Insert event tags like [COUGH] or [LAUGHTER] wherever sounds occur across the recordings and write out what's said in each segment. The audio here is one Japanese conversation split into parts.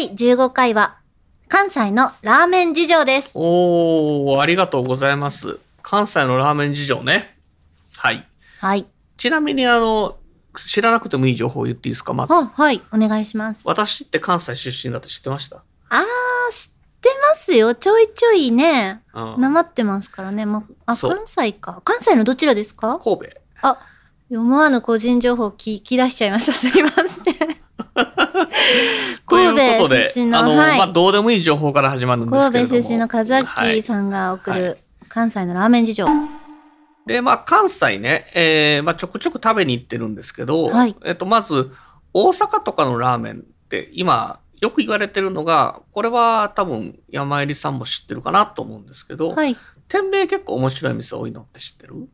第15回は関西のラーメン事情です。おーありがとうございます。関西のラーメン事情ね。はい。はい。ちなみにあの知らなくてもいい情報を言っていいですか？まず。あはい。お願いします。私って関西出身だって知ってました？あー知ってますよ。ちょいちょいね。うん。なまってますからね、まあ関西か。関西のどちらですか？神戸。あ思わぬ個人情報聞き出しちゃいました。すいません [LAUGHS] という神戸ことで出身のあの、はい。まあ、どうでもいい情報から始まるんですけれども。神戸出身の風はい木さんが送はる関西のラーメン事情、で、まあ、関西ね、えーまあ、ちょくちょく食べに行ってるんですけど、はい。えっと、まず、大阪とかのラーメンって、今、よく言われてるのが、これは多分、山入さんも知ってるかなと思うんですけど、はい。店名結構面白い店多いのって知ってる？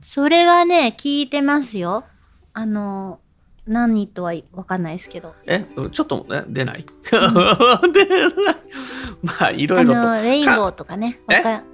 それはね聞いてますよ。あの何とはわかんないですけど。えちょっとね、出ない、[LAUGHS] 出ない。まあ、いろあいろと。のレインボーかとかね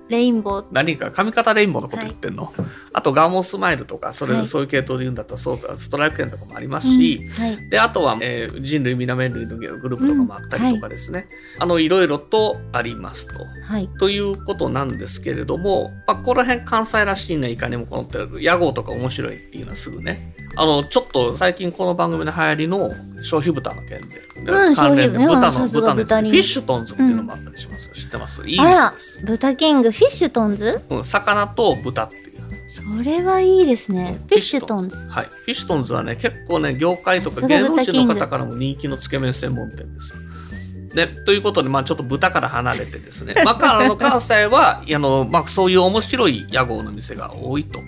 レインボー。何か上方レインボーのこと言ってんの、あとガーモンスマイルとかそれ、はい。そういう系統で言うんだったらそうだストライク券とかもありますし、うんはい。であとは、えー人類皆麺類のグループとかもあったりとかですね、あのいろいろとありますと。はい。ということなんですけれども、まあ、この辺関西らしいねいかにもこのってる屋号とか面白いっていうのはすぐねあのちょっと最近この番組の流行りの消費豚の件で、うん関連で消費豚の豚のやつ豚に。フィッシュトンズっていうのもあったりします。よ、知ってます？いいあら店です、豚キングフィッシュトンズ？うん、魚と豚っていう。それはいいですね。フィッシュトンズ。はい。フィッシュトンズはね、結構ね、業界とか芸能人の方からも人気のつけ麺専門店ですよ。で、ということで、まあちょっと豚から離れてですね、まあ、あの関西は、あの、まあそういう面白い屋号の店が多いと。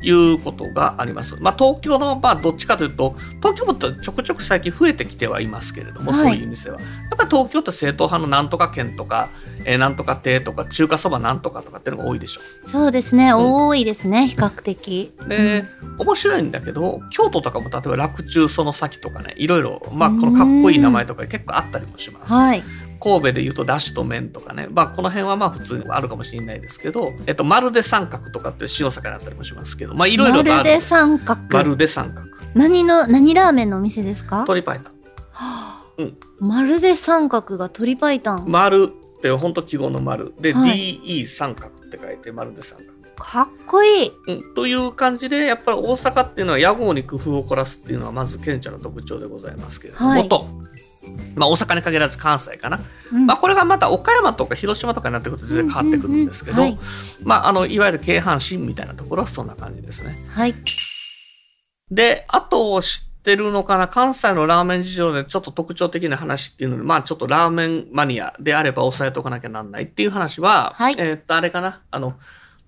いうことがあります。まあ、東京の、まあ、どっちかというと、東京もちょくちょく最近増えてきてはいますけれども、はいそういう店は。やっぱり東京って正統派のなんとか県とか、えーなんとか亭とか、中華そばなんとかとかっていうのが多いでしょ。そうですね、ん多いですね比較的で、面白いんだけど京都とかも例えば洛中その先とかねいろいろ、まあ、このかっこいい名前とか結構あったりもします。はい神戸でいうとだしと麺とかね、まあ、この辺はまあ普通にあるかもしれないですけど、えっと、まるで三角とかって塩坂にあったりもしますけどまあいろいろとある。まるで三角。まるで三角。何の何ラーメンのお店ですか？鶏パイタンまるで三角が鶏白湯、丸って本当記号の丸。で、はい。DE 三角って書いてまるで三角。かっこいい。うん、という感じでやっぱり大阪っていうのは屋号に工夫を凝らすっていうのはまず顕著な特徴でございますけれども、はい。と、まあ、大阪に限らず関西かな、うん。まあ、これがまた岡山とか広島とかになってくると全然変わってくるんですけど、うんうんうんまあ、あのいわゆる京阪神みたいなところはそんな感じですね。はい。であと知ってるのかな関西のラーメン事情でちょっと特徴的な話っていうのでまあちょっとラーメンマニアであれば押さえておかなきゃなんないっていう話は、はい。えーっとあれかな。あの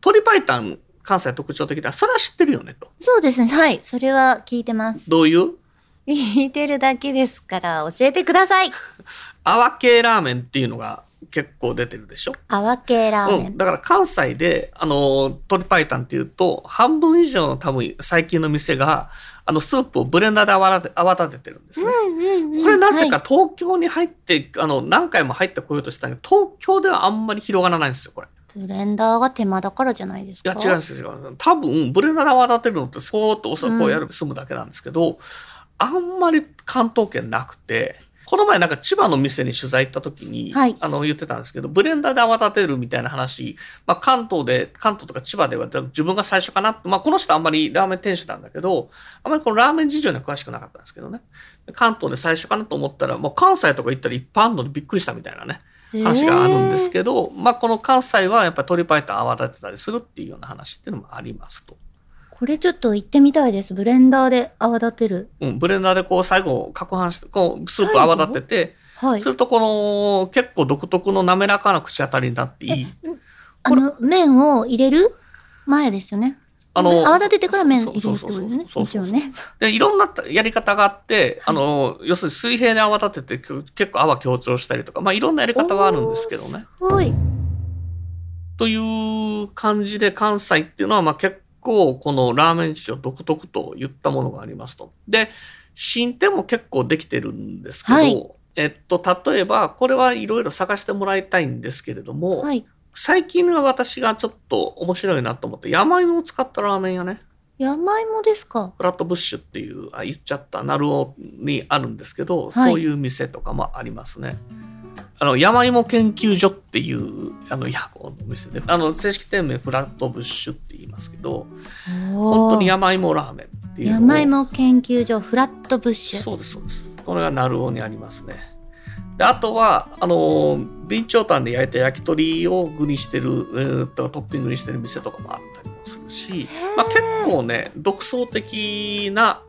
鶏白湯関西特徴的だ。それは知ってるよねと。そうですね。はい。それは聞いてます。どういう？聞いてるだけですから教えてください [LAUGHS] 泡系ラーメンっていうのが結構出てるでしょ？泡系ラーメン、うん、だから関西であの鶏白湯っていうと半分以上の多分最近の店があのスープをブレンダーで泡立てててるんですね。うんうんうんこれなぜかはい東京に入って、あの何回も入ってこようとしたのに東京ではあんまり広がらないんですよこれ。ブレンダーが手間だからじゃないですか？いや違うんですよ。多分ブレンダーで泡立てるのってそーっとおそこうやる済むだけなんですけど、あんまり関東圏なくて。この前なんか千葉の店に取材行った時に、はいあの言ってたんですけどブレンダーで泡立てるみたいな話、まあ、関東で関東とか千葉では自分が最初かなまあ、この人あんまりラーメン店主なんだけどあんまりこのラーメン事情には詳しくなかったんですけどね関東で最初かなと思ったらもう関西とか行ったらいっぱいあるのでびっくりしたみたいなね話があるんですけど、まあ、この関西はやっぱり鶏白湯泡立てたりするっていうような話っていうのもありますと。これちょっと行ってみたいです。ブレンダーで泡立てる。うん、ブレンダーでこう最後攪拌してこうスープ泡立てて、はい。するとこの結構独特の滑らかな口当たりになっていい。あの麺を入れる？前ですよね。あの、泡立ててから麺入れるってことですね。で、いろんなやり方があって、あの、要するに水平に泡立てて結構泡強調したりとか、まあいろんなやり方はあるんですけどね。すごい。という感じで関西っていうのは、まあ結構このラーメン事情独特と言ったものがありますと。で、新店も結構できてるんですけど、はいえっと、例えば、これはいろいろ探してもらいたいんですけれども、はい。最近は私がちょっと面白いなと思って、山芋を使ったラーメン屋ね、山芋ですか？フラットブッシュっていう、あ言っちゃった、ナルオにあるんですけど、はいそういう店とかもありますね。あの、山芋研究所っていう、あの、ヤコのお店で、あの、正式店名フラットブッシュって言いますけど、本本当に山芋ラーメンっていう山芋研究所フラットブッシュ。そうです、そうです。これがナルオにありますね。で、あとは、あの、備長炭で焼いた焼き鳥を具にしてる、えーとトッピングにしてる店とかもあったりもするし、まあ、結構ね、独創的な、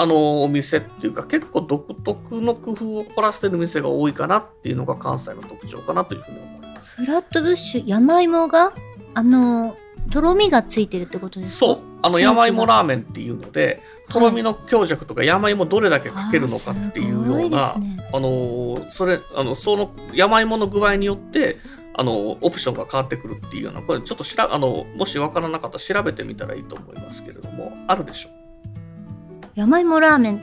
あの、お店っていうか、結構独特の工夫を凝らしてる店が多いかなっていうのが関西の特徴かなというふうに思います。フラットブッシュ山芋があのとろみがついてるってことですか？そう、あの、山芋ラーメンっていうので、とろみの強弱とか山芋どれだけかけるのかっていうような、あのーそれあのその山芋の具合によってあのオプションが変わってくるっていうようなこれちょっとしらあのもし分からなかったら調べてみたらいいと思いますけれどもあるでしょ山芋ラーメン。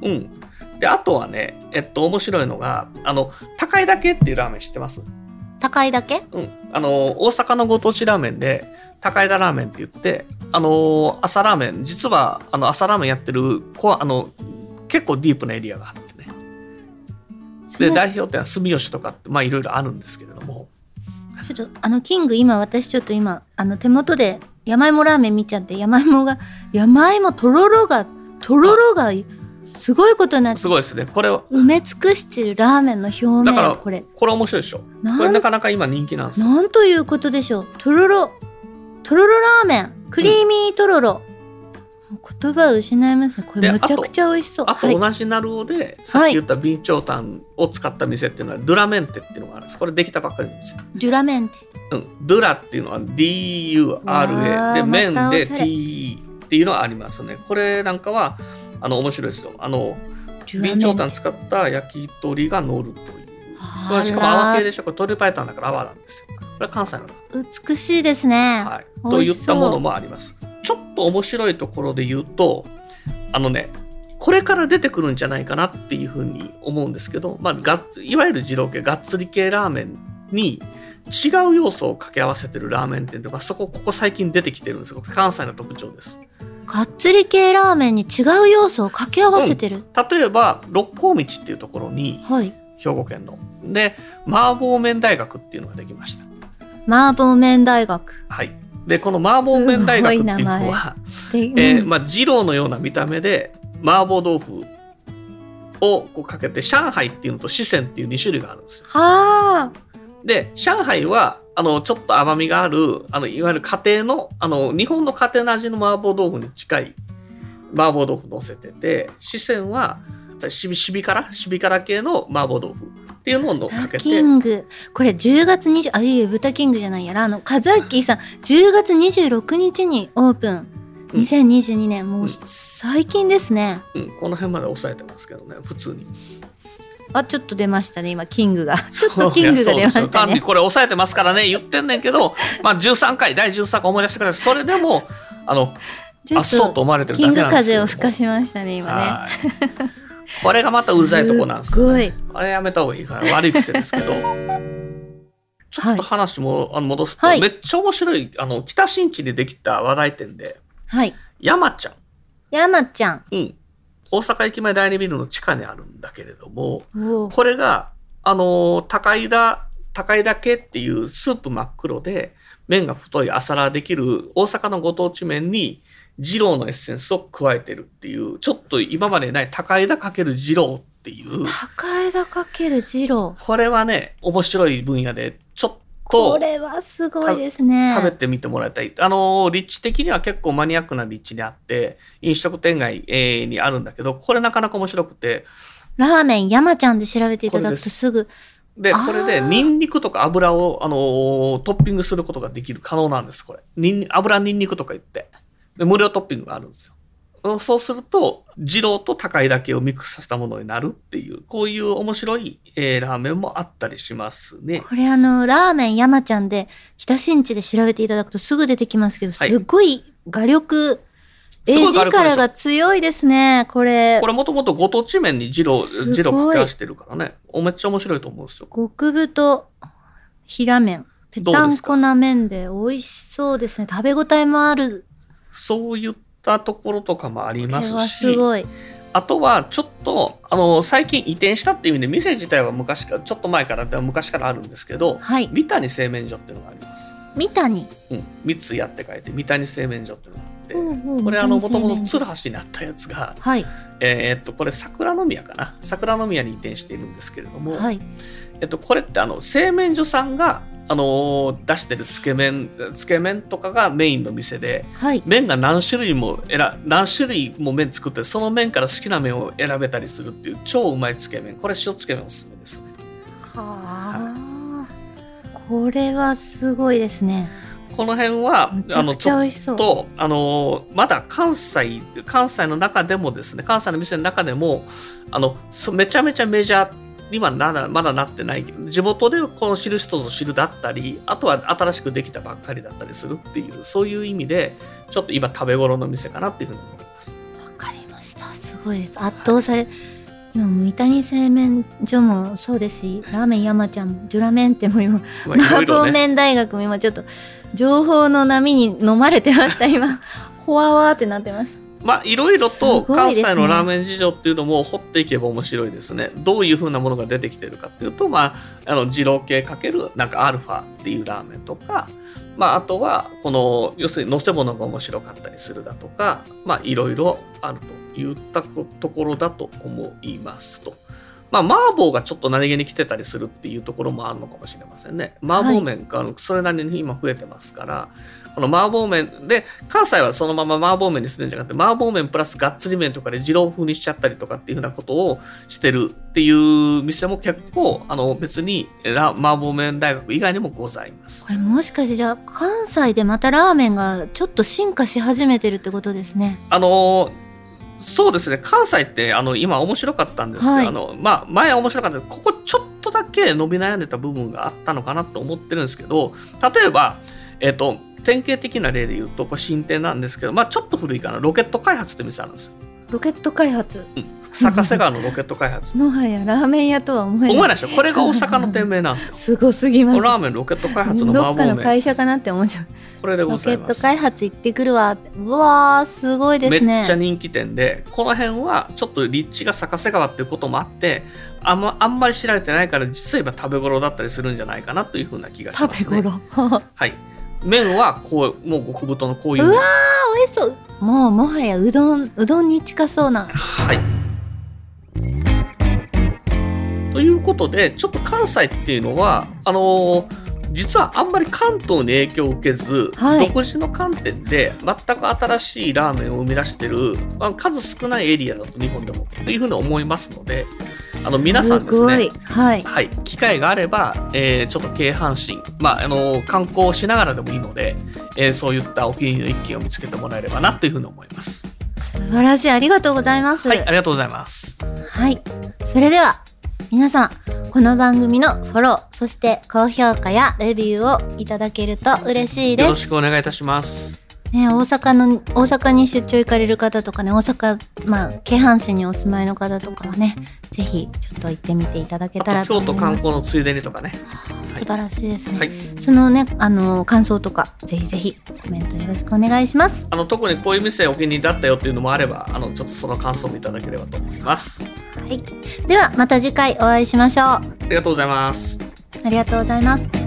う。うん、であとはねえっと面白いのがあの高いだけっていうラーメン知ってます、高いだけうん、あの大阪のご当地ラーメンで高井田ラーメンって言ってあの朝ラーメン実はあの朝ラーメンやってるこあの結構ディープなエリアがあってね。で代表店は住吉とかってまあいろいろあるんですけれども。ちょっとあのキング今私ちょっと今あの手元で山芋ラーメン見ちゃって山芋が山芋とろろがとろろがすごいことになってすごいですね。これは。埋め尽くしてるラーメンの表だから面これ。これ面白いでしょ。これなかなか今人気なんですよ。なんということでしょう。とろろとろろラーメン。クリーミーとろろ、言葉を失いますねこれでめちゃくちゃ美味しそう。あとはい。同じナルオで、さっき言った備長炭を使った店っていうのはドゥラメンテっていうのがあるんです。これできたばっかりなんですよ、デュラメンテ。うん、ドゥラっていうのは DURA で麺でまたおしゃれ TE っていうのがありますね。これなんかはあの面白いですよ。あの備長炭使った焼き鳥が乗るという。あこれしかも泡系らでしょ？これ鶏白湯だから泡なんですよ。これは関西の美しいですね、はい、といったものもあります。ちょっと面白いところで言うと、あのね、これから出てくるんじゃないかなっていうふうに思うんですけど、まあ、がいわゆる二郎系、がっつり系ラーメンに違う要素を掛け合わせてるラーメン店とか、そこ、ここ最近出てきてるんですよ。関西の特徴です。がっつり系ラーメンに違う要素を掛け合わせてる、例えば、六甲道っていうところに、はい兵庫県の。で、麻婆麺大学っていうのができました。麻婆麺大学はい。で、この麻婆麺大学っていうのは、で、えーうん。まあ、二郎のような見た目で麻婆豆腐をこうかけて上海っていうのと四川っていう2種類があるんですよ。はあ。で上海はあのちょっと甘みがあるあのいわゆる家庭のあの日本の家庭の味の麻婆豆腐に近い麻婆豆腐乗せてて四川はしびしび辛しび辛系の麻婆豆腐っていうのをのか豚けて。キング。これ10月20あいえいえ豚キングじゃないやら。あのカズアッキーさん10月26日にオープン。うん。2022年。もううん。最近ですね。うん、この辺まで抑えてますけどね。普通に。あちょっと出ましたね。今キングが。ちょっとキングが出ましたね。これ抑えてますからね。言ってんねんけど、まあ、13回第13回思い出してください。それでもあのあっそうとと思われてるキングだけなんですけど風を吹かしましたね今ね。はいこれがまたうるさいとこなんですよ、すごい。あれやめた方がいいから悪い癖ですけど。[LAUGHS] ちょっと話も、あの戻すと、はい。めっちゃ面白いあの北新地でできた話題店ではい。山ちゃん、山ちゃん。うん、大阪駅前第二ビルの地下にあるんだけれどもこれが、あのー高井田、高井田系っていうスープ真っ黒で、麺が太い朝ラーできる大阪のご当地麺に、二郎のエッセンスを加えてるっていう、ちょっと今までにない高井田かける二郎っていう、高枝かける二郎。これはね、面白い分野で、ちょっことれはすごいですね。食べてみてもらいたい。あのー、立地的には結構マニアックな立地にあって、飲食店街えーにあるんだけど、これなかなか面白くて、ラーメン山ちゃんで調べていただくとす。ぐ。で、これでニンニクとか油を、あのートッピングすることができる、可能なんです、これ。ニン油ニンニクとか言って。で、無料トッピングがあるんですよ。そうすると、二郎と高いだけをミックスさせたものになるっていう、こういう面白い、えーラーメンもあったりしますね。これあの、ラーメン山ちゃんで、北新地で調べていただくとすぐ出てきますけど、はいすごい画力、絵力が強いですね、これこ。れもともとご当地麺に二郎、二郎掛け合わせてるからね。おめっちゃ面白いと思うんですよ。極太平麺。ぺたんこな麺で美味しそうですね。食べ応えもある。そういったところとかもありますはし。あとは、ちょっと、あの、最近移転したっていう意味で、店自体は昔から、ちょっと前から、昔からあるんですけど、はい。三谷製麺所っていうのがあります。三谷？うん。三つやって書いて、三谷製麺所っていうのがあって、ほうほうこれあの、もともと鶴橋にあったやつが、はい。えーっと、これ桜の宮かな？桜の宮に移転しているんですけれども、はい。えっと、これってあの、製麺所さんが、あのー出してるつけ麺、つけ麺とかがメインの店で、はい。麺が何種類も選何種類も麺作ってその麺から好きな麺を選べたりするっていう超うまいつけ麺これ塩つけ麺おすすめですねはあ。これはすごいですね。この辺はめちゃくちゃ美味しそう。とあのまだ関西関西の中でもですね関西の店の中でもあのそめちゃめちゃメジャーにはならまだなってないけど地元でこの知る人ぞ知るだったりあとは新しくできたばっかりだったりするっていうそういう意味でちょっと今食べ頃の店かなっていうふうに思いますわかりました。すごいです。圧倒され、今、三谷製麺所もそうですし、ラーメン山ちゃんも、ジュラメンっても今、麻婆麺大学も今ちょっと、情報の波に飲まれてました、今。ほわわーってなってます。まあいろいろと関西のラーメン事情っていうのも掘っていけば面白いですね。どういうふうなものが出てきてるかっていうと、まあ、あの二郎系かけるなんかアルファっていうラーメンとか、まああとはこの要するに乗せ物が面白かったりするだとか、まあいろいろあるといったところだと思いますと。まあ、麻婆がちょっと何気に来てたりするっていうところもあるのかもしれませんね。麻婆麺がそれなりに今増えてますから、この麻婆麺で、関西はそのまま麻婆麺にするんじゃなくて、麻婆麺プラスがっつり麺とかで二郎風にしちゃったりとかっていうふうなことをしてるっていう店も結構、あの別にラ麻婆麺大学以外にもございますこ。れもしかしてじゃあ、関西でまたラーメンがちょっと進化し始めてるってことですね。あのそうですね関西ってあの今面白かったんですけど、はいあのまあ、前は面白かったけどここちょっとだけ伸び悩んでた部分があったのかなと思ってるんですけど例えば、えっと典型的な例で言うとこれ新店なんですけど、まあ、ちょっと古いかなロケット開発って店あるんですよ。ロケット開発。坂瀬川のロケット開発。もはやラーメン屋とは思えない。思えないでしょこれが大阪の店名なんですよ。すごすぎます。ラーメンロケット開発のどっかの。会社かなって思っちゃう。これでごロケットざいます。開発行ってくるわ。うわー、すごいですね。めっちゃ人気店で、この辺はちょっと立地が坂瀬川っていうこともあって、あんまあんまり知られてないから、実は今食べ頃だったりするんじゃないかなというふうな気がします、ね。食べ頃？あはい。麺はこう、もう極太のこういうう麺。わ美味しそう。もうもはやうどん、うどんに近そうな。はい。ということで、ちょっと関西っていうのは、あのー実はあんまり関東に影響を受けず、はい独自の観点で全く新しいラーメンを生み出してる、まあ、数少ないエリアだと日本でもというふうに思いますので、あの皆さんですね。はい。はい、機会があれば、えーちょっと京阪神、まあ、あの観光しながらでもいいので、えーそういったお気に入りの一軒を見つけてもらえればなというふうに思います。素晴らしい。ありがとうございます。はい、ありがとうございます。はい。それでは、皆様、この番組のフォロー、そして高評価やレビューをいただけると嬉しいです。よろしくお願いいたします。ね、大阪の、大阪に出張行かれる方とかね、大阪、まあ、京阪神にお住まいの方とかはね、ぜひ、ちょっと行ってみていただけたらあと京都と思います。観光のついでにとかね。素晴らしいですね。はい。そのね、あの、感想とか、ぜひぜひ、コメントよろしくお願いします。あの特にこういう店お気に入りだったよっていうのもあれば、あのちょっとその感想もいただければと思います。はい。では、また次回お会いしましょう。ありがとうございます。ありがとうございます。